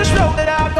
just know that I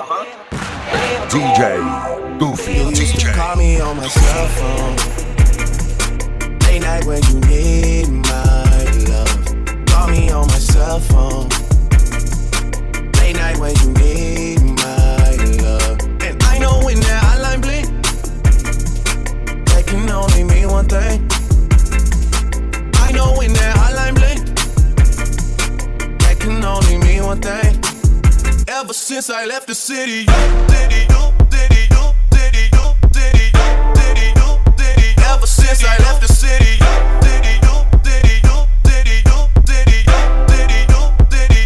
Uh-huh. DJ Goofy. You used to call me on my cell phone. Late night when you need my love. Call me on my cell phone. Late night when you since I left the city. Ever since I left the city.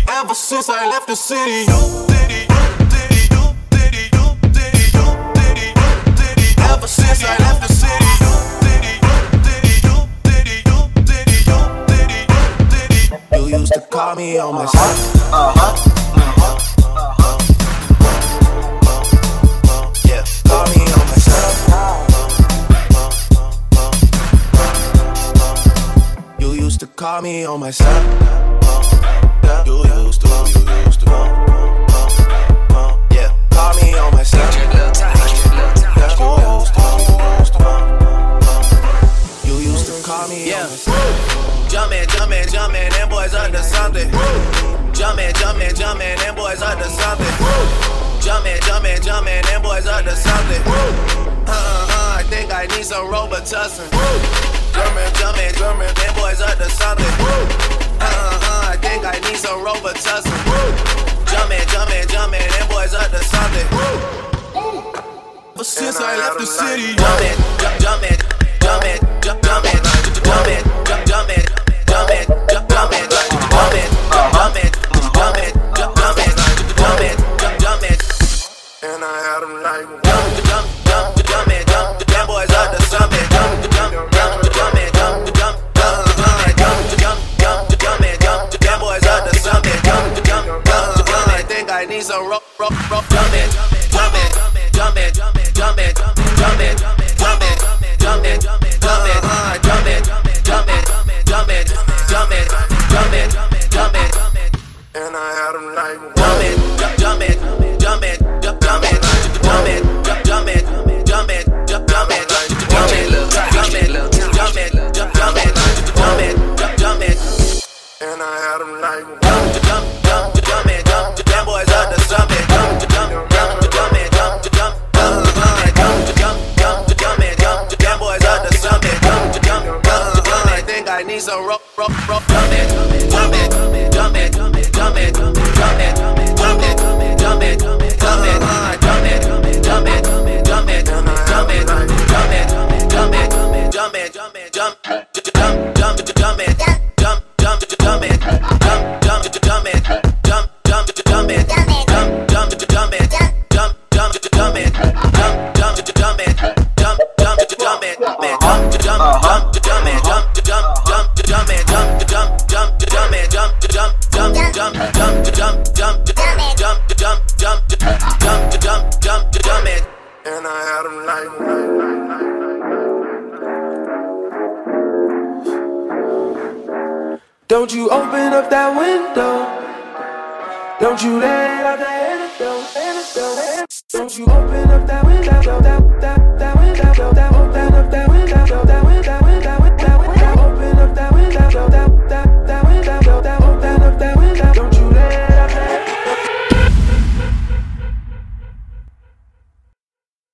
Ever since I left the city. Ever since I left the city. You used to call me on my cell. Uh-huh. Call me on my cell. You used to, you used to. Yeah, call me on my cell. You used to, you used to. You call me on my cell. Jumpin', jumpin', jumpin', them boys to something. Jumpin', jumpin', jumpin', them boys to something. Jumpin', jumpin', jumpin', them boys to something. Uh uh, I think I need some Robitussin. Jumpin', them boys up to something. Uh uh, I think I need some Robitussin. Jumpin', jumpin', jumpin', them boys up to something. Since I left the city, Jumpin', jump, jumpin', jumpin', jump, jumpin', jumpin', jump, jumpin', jumpin', jump, jumpin', jumpin', I need some rope, rum, rum. Dumb it, dumb it, dumb it, dumb it, dumb it, dumb it. I need some rope, rope, rope, jump it, jump it, jump it, Don't you open up that window. Don't you let out antidote. antidote. Don't you open up that window. That, that, that window. That, open up that window.